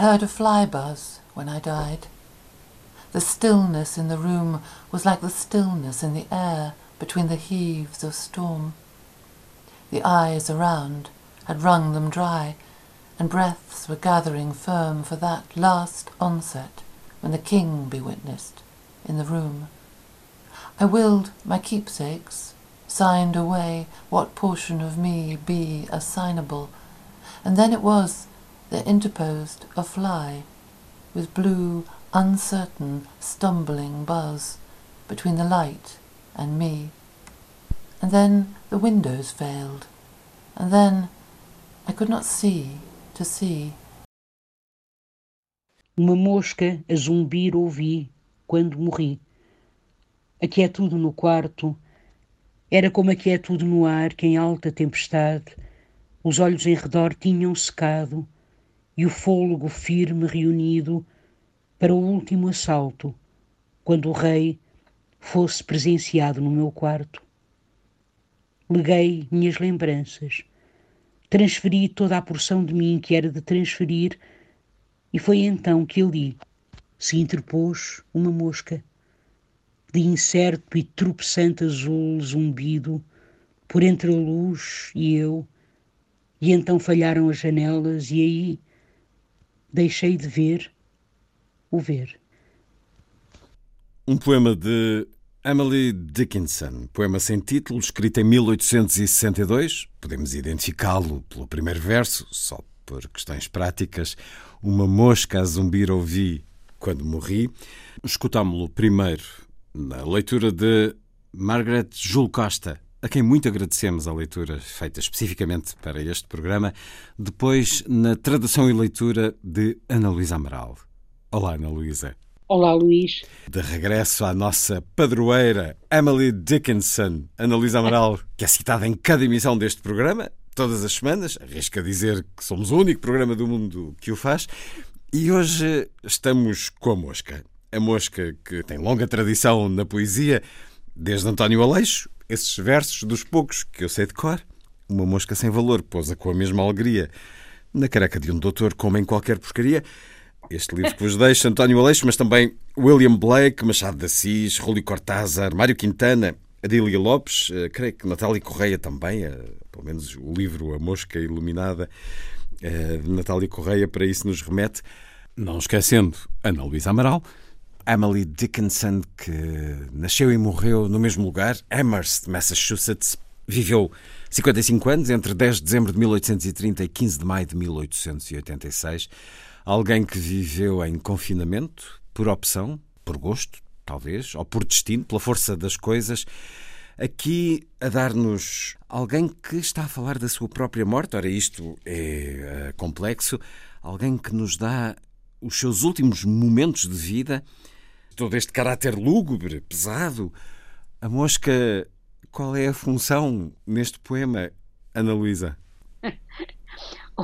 Heard a fly buzz when I died. The stillness in the room was like the stillness in the air between the heaves of storm. The eyes around had wrung them dry, and breaths were gathering firm for that last onset when the king be witnessed in the room. I willed my keepsakes, signed away what portion of me be assignable, and then it was there interposed a fly, with blue, uncertain, stumbling buzz, between the light and me. And then the windows failed, and then I could not see to see. Uma mosca a zumbir ouvi quando morri. A quietude no quarto era como a quietude no ar que em alta tempestade os olhos em redor tinham secado e o fôlego firme reunido para o último assalto, quando o rei fosse presenciado no meu quarto. Leguei minhas lembranças, transferi toda a porção de mim que era de transferir, e foi então que ali se interpôs uma mosca, de incerto e tropeçante azul zumbido, por entre a luz e eu, e então falharam as janelas, e aí deixei de ver o ver. Um poema de Emily Dickinson, poema sem título, escrito em 1862. Podemos identificá-lo pelo primeiro verso, só por questões práticas. Uma mosca a zumbir ouvi quando morri. Escutámo-lo primeiro na leitura de Margaret Jul Costa, a quem muito agradecemos a leitura feita especificamente para este programa, depois na tradução e leitura de Ana Luísa Amaral. Olá, Ana Luísa. Olá, Luís. De regresso à nossa padroeira, Emily Dickinson. Ana Luísa Amaral, que é citada em cada emissão deste programa, todas as semanas, arrisca dizer que somos o único programa do mundo que o faz. E hoje estamos com a mosca. A mosca que tem longa tradição na poesia, desde António Aleixo, esses versos dos poucos que eu sei de cor. Uma mosca sem valor pousa com a mesma alegria na careca de um doutor como em qualquer porcaria. Este livro que vos deixo, António Aleixo, mas também William Blake, Machado de Assis, Rúlio Cortázar, Mário Quintana, Adília Lopes, uh, creio que Natália Correia também, uh, pelo menos o livro A Mosca Iluminada, uh, de Natália Correia, para isso nos remete. Não esquecendo Ana Luísa Amaral, Emily Dickinson, que nasceu e morreu no mesmo lugar, Amherst, Massachusetts, viveu 55 anos, entre 10 de dezembro de 1830 e 15 de maio de 1886. Alguém que viveu em confinamento, por opção, por gosto, talvez, ou por destino, pela força das coisas. Aqui a dar-nos alguém que está a falar da sua própria morte. Ora, isto é uh, complexo. Alguém que nos dá os seus últimos momentos de vida todo este caráter lúgubre, pesado. A mosca, qual é a função neste poema, Ana Luísa?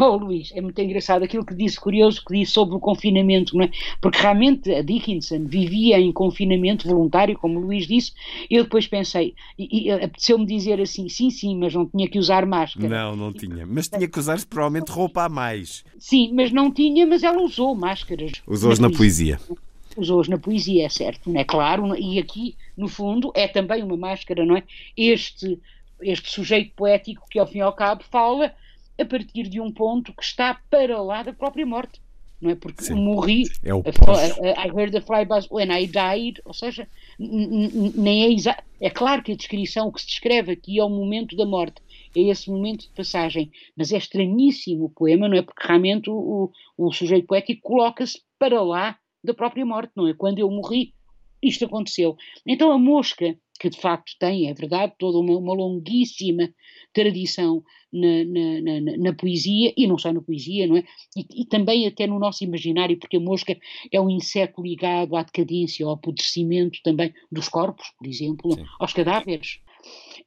Oh, Luís, é muito engraçado aquilo que disse, curioso que disse sobre o confinamento, não é? Porque realmente a Dickinson vivia em confinamento voluntário, como o Luís disse, eu depois pensei, e, e apeteceu-me dizer assim, sim, sim, mas não tinha que usar máscara. Não, não tinha, mas tinha que usar provavelmente roupa a mais. Sim, mas não tinha, mas ela usou máscaras. Usou-as na, na poesia. poesia usou-os na poesia, é certo, não é claro, e aqui, no fundo, é também uma máscara, não é? Este, este sujeito poético que, ao fim e ao cabo, fala a partir de um ponto que está para lá da própria morte, não é? Porque Sim. morri, é o I heard the fly buzz when I died, ou seja, nem é exato. É claro que a descrição, que se descreve aqui é o momento da morte, é esse momento de passagem, mas é estranhíssimo o poema, não é? Porque realmente o, o, o sujeito poético coloca-se para lá da própria morte, não é? Quando eu morri, isto aconteceu. Então a mosca, que de facto tem, é verdade, toda uma, uma longuíssima tradição na, na, na, na, poesia, e não só na poesia, não é? E, e, também até no nosso imaginário, porque a mosca é um inseto ligado à decadência, ao apodrecimento também dos corpos, por exemplo, Sim. aos cadáveres.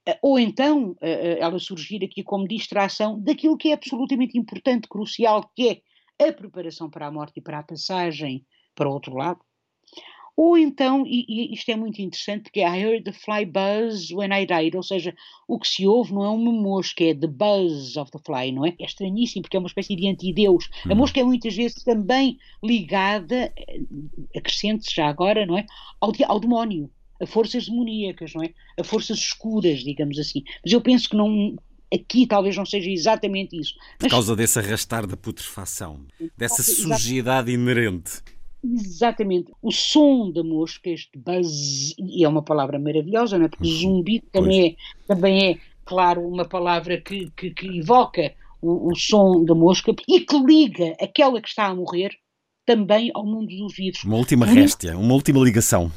Eh, ou então eh, eh, ela surgir aqui como distração daquilo que é absolutamente importante, crucial, que é a preparação para a morte e para a passagem para o outro lado. Ou então, e, e, isto é muito interessante, que é I heard the fly buzz when I died, ou seja, o que se ouve não é uma mosca, é the buzz of the fly, não é? É estranhíssimo, porque é uma espécie de antideus. A uhum. mosca é muitas vezes também ligada, acrescente já agora, não é? Ao, ao demónio a forças demoníacas, não é? A forças escuras, digamos assim. Mas eu penso que não, aqui talvez não seja exatamente isso. Por Mas, causa desse arrastar da putrefação, dessa sujidade inerente. Exatamente. O som da mosca, este buzz, e é uma palavra maravilhosa, não é? Porque zumbi também é, também é, claro, uma palavra que, que, que evoca o, o, som da mosca e que liga aquela que está a morrer também ao mundo dos vivos. Uma última réstia, uma última ligação.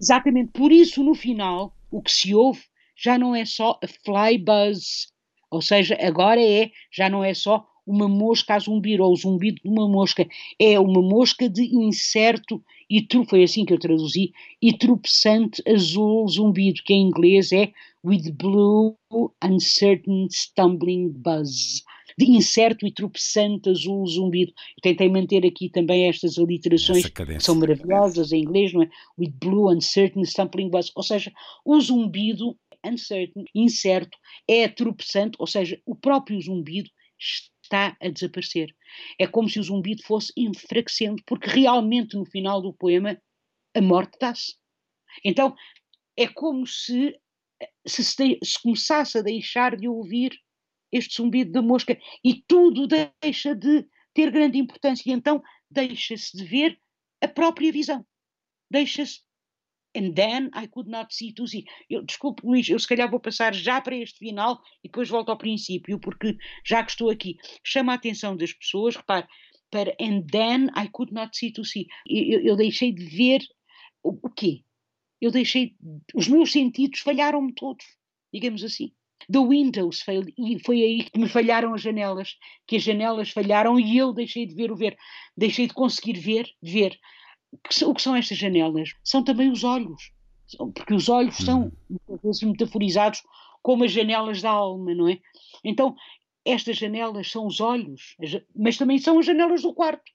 Exatamente por isso, no final, o que se ouve já não é só a fly buzz, ou seja, agora é, já não é só uma mosca a zumbir ou o zumbido de uma mosca, é uma mosca de incerto e foi assim que eu traduzi, e tropeçante azul zumbido, que em inglês é with blue uncertain stumbling buzz de incerto e tropeçante azul zumbido. Eu tentei manter aqui também estas aliterações que são maravilhosas em inglês, não é? With blue, uncertain, stumbling buzz. Ou seja, o zumbido, uncertain, incerto, é tropeçante, ou seja, o próprio zumbido está a desaparecer. É como se o zumbido fosse enfraquecendo, porque realmente no final do poema a morte dá-se. Então é como se se, se começasse a deixar de ouvir este zumbido da mosca, e tudo deixa de ter grande importância, e então deixa-se de ver a própria visão. Deixa-se. And then I could not see to see. Eu, desculpe, Luís, eu se calhar vou passar já para este final e depois volto ao princípio, porque já que estou aqui, chama a atenção das pessoas, repare, para and then I could not see to see. Eu, eu deixei de ver o, o quê? Eu deixei. Os meus sentidos falharam-me todos, digamos assim. The Windows failed, e foi aí que me falharam as janelas, que as janelas falharam e eu deixei de ver o ver, deixei de conseguir ver, ver. O que são estas janelas? São também os olhos, porque os olhos são uhum. muitas vezes metaforizados como as janelas da alma, não é? Então, estas janelas são os olhos, mas também são as janelas do quarto.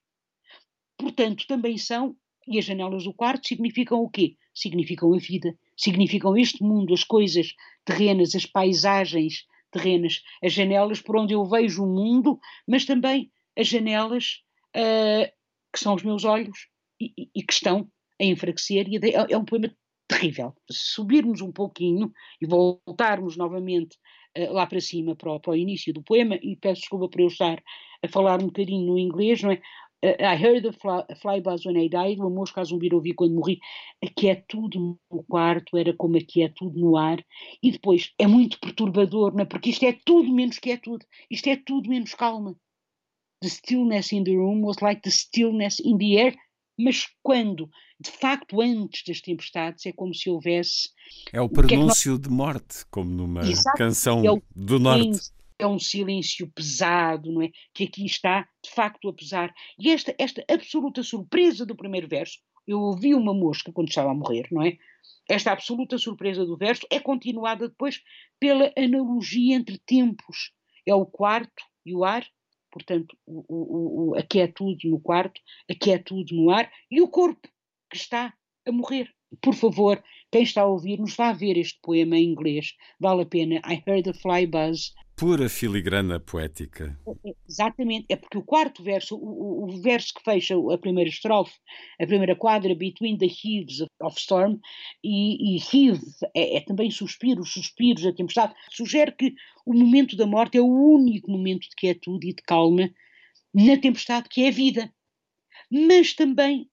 Portanto, também são, e as janelas do quarto significam o quê? Significam a vida, significam este mundo, as coisas terrenas, as paisagens terrenas, as janelas por onde eu vejo o mundo, mas também as janelas uh, que são os meus olhos e, e, que estão a enfraquecer. E é, é um poema terrível. Se subirmos um pouquinho e voltarmos novamente uh, lá para cima, para o, para o, início do poema, e peço desculpa por eu estar a falar um bocadinho no inglês, não é? I heard a fly, fly buzz when I died, uma mosca a zumbir ouvi quando morri. É tudo no quarto, era como aqui é tudo no ar. E depois é muito perturbador, não é? porque isto é tudo menos que é tudo. Isto é tudo menos calma. The stillness in the room was like the stillness in the air. Mas quando, de facto, antes das tempestades, é como se houvesse. É o pronúncio é nós... de morte, como numa Exato. canção é o... do Norte é um silêncio pesado, não é? Que aqui está, de facto, a pesar. E esta, esta absoluta surpresa do primeiro verso, eu ouvi uma mosca quando estava a morrer, não é? Esta absoluta surpresa do verso é continuada depois pela analogia entre tempos. É o quarto e o ar, portanto, o, o, o, a quietude no quarto, a quietude no ar, e o corpo que está a morrer. Por favor, quem está a ouvir-nos, vá ver este poema em inglês. Vale a pena. I heard a fly buzz pura filigrana poética. Exatamente, é porque o quarto verso, o, o, verso que fecha a primeira estrofe, a primeira quadra, Between the Heaves of Storm, e, e heave é, é, também suspiros, suspiros, a tempestade, sugere que o momento da morte é o único momento de quietude e de calma na tempestade, que é a vida. Mas também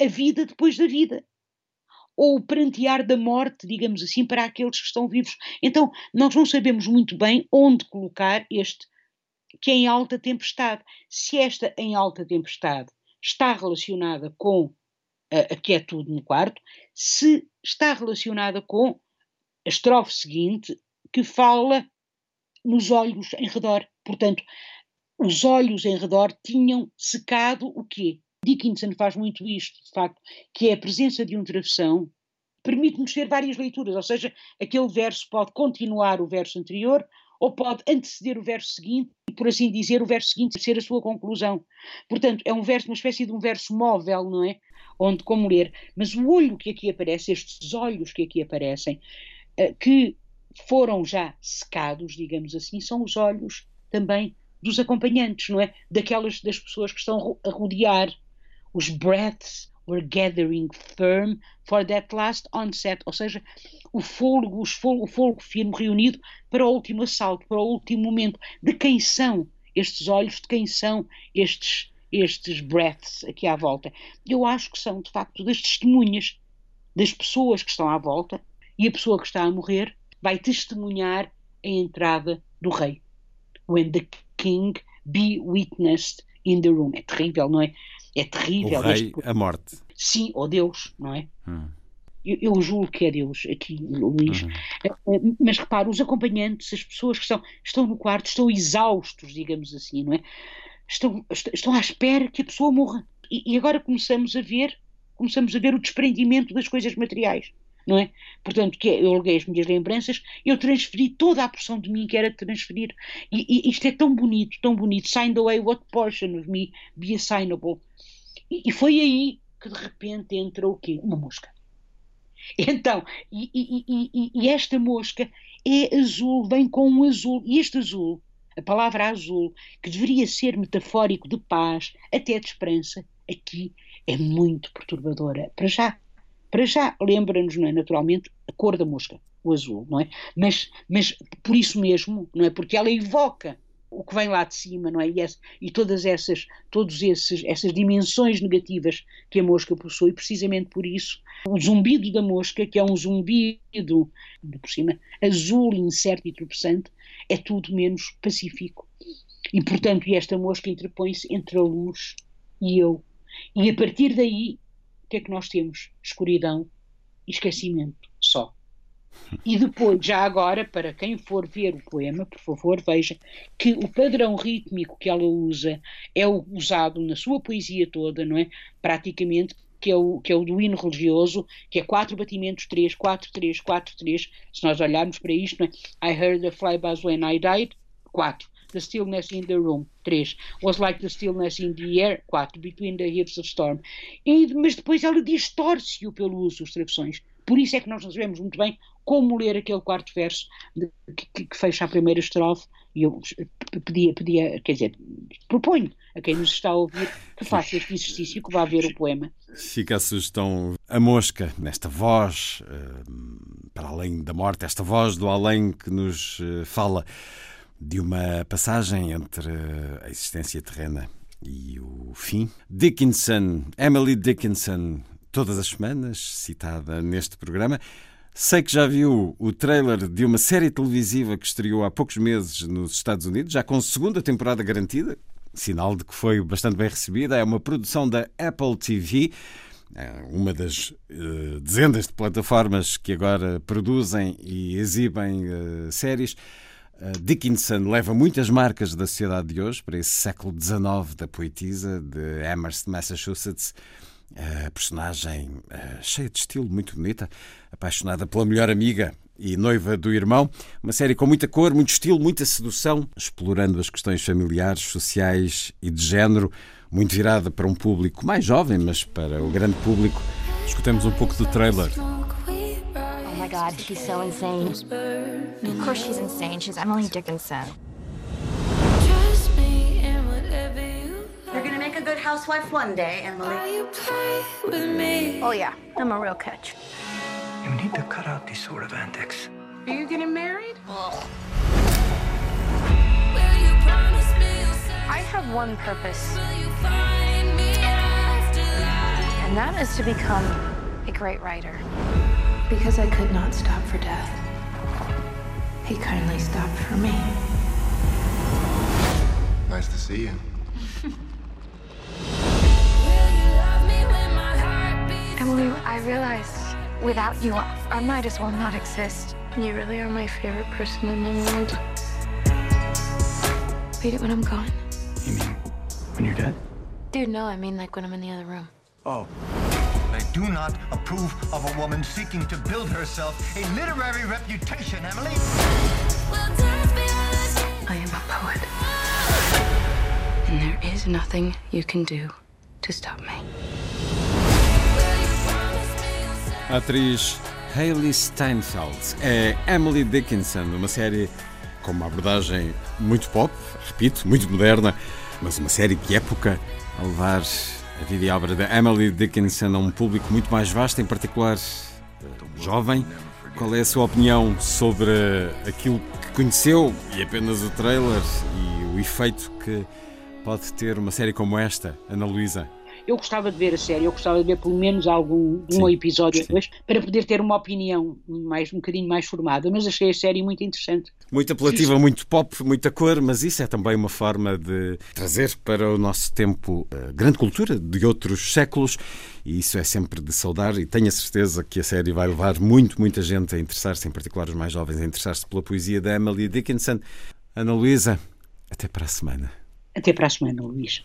a vida depois da vida ou o prantear da morte, digamos assim, para aqueles que estão vivos. Então, nós não sabemos muito bem onde colocar este que é em alta tempestade. Se esta em alta tempestade está relacionada com a quietude no quarto, se está relacionada com a estrofe seguinte, que fala nos olhos em redor. Portanto, os olhos em redor tinham secado o quê? Dickinson faz muito isto, de facto, que é a presença de um travessão, permite-nos ter várias leituras, ou seja, aquele verso pode continuar o verso anterior ou pode anteceder o verso seguinte e, por assim dizer, o verso seguinte ser a sua conclusão. Portanto, é um verso, uma espécie de um verso móvel, não é? Onde como ler. Mas o olho que aqui aparece, estes olhos que aqui aparecem, eh, que foram já secados, digamos assim, são os olhos também dos acompanhantes, não é? Daquelas das pessoas que estão a rodear. Os breaths were gathering firm for that last onset, ou seja, o fôlego, o fôlego, o fôlego firme reunido para o último assalto, para o último momento. De quem são estes olhos, de quem são estes, estes breaths aqui à volta? Eu acho que são, de facto, das testemunhas das pessoas que estão à volta e a pessoa que está a morrer vai testemunhar a entrada do rei. When the king be witnessed in the room. É terrível, não é? É terrível. O rei, este... a morte. Sim, ou Deus, não é? Hum. Eu, eu julgo que é Deus aqui, Luís. Uhum. Eh, eh, mas repara, os acompanhantes, as pessoas que estão, estão no quarto, estão exaustos, digamos assim, não é? Estão, estão à espera que a pessoa morra. E, e agora começamos a ver, começamos a ver o desprendimento das coisas materiais não é? Portanto, que é, eu aluguei as minhas lembranças, eu transferi toda a porção de mim que era transferir. E, e, isto é tão bonito, tão bonito. Signed away what portion of me be assignable. E, e foi aí que de repente entra o quê? Uma mosca. Então, e, e, e, esta mosca é azul, vem com um azul, e este azul, a palavra azul, que deveria ser metafórico de paz, até de esperança, aqui é muito perturbadora. Para já, para já lembra-nos, não é, naturalmente, a cor da mosca, o azul, não é? Mas, mas por isso mesmo, não é? Porque ela evoca o que vem lá de cima, não é? E, esse, e todas essas, todos esses, essas dimensões negativas que a mosca possui, precisamente por isso, o zumbido da mosca, que é um zumbido, por cima, azul, incerto e tropeçante, é tudo menos pacífico. E, portanto, esta mosca interpõe-se entre a luz e eu. E a partir daí o que é que nós temos? Escuridão e esquecimento só. E depois, já agora, para quem for ver o poema, por favor, veja que o padrão rítmico que ela usa é usado na sua poesia toda, não é? Praticamente, que é o, que é o do hino religioso, que é quatro batimentos, três, quatro, três, quatro, três. Se nós olharmos para isto, não é? I heard the fly buzz when I died, quatro. The stillness in the room, 3. Was like the stillness in the air, 4. Between the hips of storm. E, mas depois ela distorce-o pelo uso dos travessões. Por isso é que nós não sabemos muito bem como ler aquele quarto verso de, que, que, fecha a primeira estrofe. E eu pedia, pedia, quer dizer, proponho a quem nos está a ouvir que faça este exercício, que vá ver o poema. Fica a sugestão, a mosca, nesta voz, uh, para além da morte, esta voz do além que nos uh, fala de uma passagem entre a existência terrena e o fim. Dickinson, Emily Dickinson, todas as semanas, citada neste programa. Sei que já viu o trailer de uma série televisiva que estreou há poucos meses nos Estados Unidos, já com segunda temporada garantida, sinal de que foi bastante bem recebida. É uma produção da Apple TV, é uma das uh, dezenas de plataformas que agora produzem e exibem uh, séries. Dickinson leva muitas marcas da sociedade de hoje para esse século XIX da poetisa de Amherst, Massachusetts. A personagem cheia de estilo, muito bonita, apaixonada pela melhor amiga e noiva do irmão. Uma série com muita cor, muito estilo, muita sedução, explorando as questões familiares, sociais e de género, muito virada para um público mais jovem, mas para o grande público. Escutemos um pouco do trailer. God, she's so insane. Of course she's insane. She's Emily Dickinson. You're gonna make a good housewife one day, Emily. Oh yeah, I'm a real catch. You need to cut out these sort of antics. Are you getting married? I have one purpose. And that is to become a great writer. Because I could not stop for death, he kindly stopped for me. Nice to see you. Emily, I realized without you, I might as well not exist. You really are my favorite person in the world. Beat it when I'm gone. You mean when you're dead? Dude, no, I mean like when I'm in the other room. Oh. I do not approve of a woman seeking to build herself a literary reputation, Emily. I am a poet. And there is nothing you can do to stop me. A atriz Hayley Steinfeld é Emily Dickinson, numa série com uma abordagem muito pop, repito, muito moderna, mas uma série de época a levar a vida e a obra da Emily Dickinson a um público muito mais vasto, em particular eh, jovem. Qual é a sua opinião sobre aquilo que conheceu e apenas o trailer e o efeito que pode ter uma série como esta, Ana Luísa? Eu gostava de ver a série, eu gostava de ver pelo menos algum um episódio depois, para poder ter uma opinião mais, um bocadinho mais formada, mas achei a série muito interessante. Muito apelativa, muito pop, muita cor, mas isso é também uma forma de trazer para o nosso tempo a grande cultura de outros séculos e isso é sempre de saudar e tenho a certeza que a série vai levar muito, muita gente a interessar-se, em particular os mais jovens, a interessar-se pela poesia da Emily Dickinson. Ana Luísa, até para a semana. Até para a semana, Luís.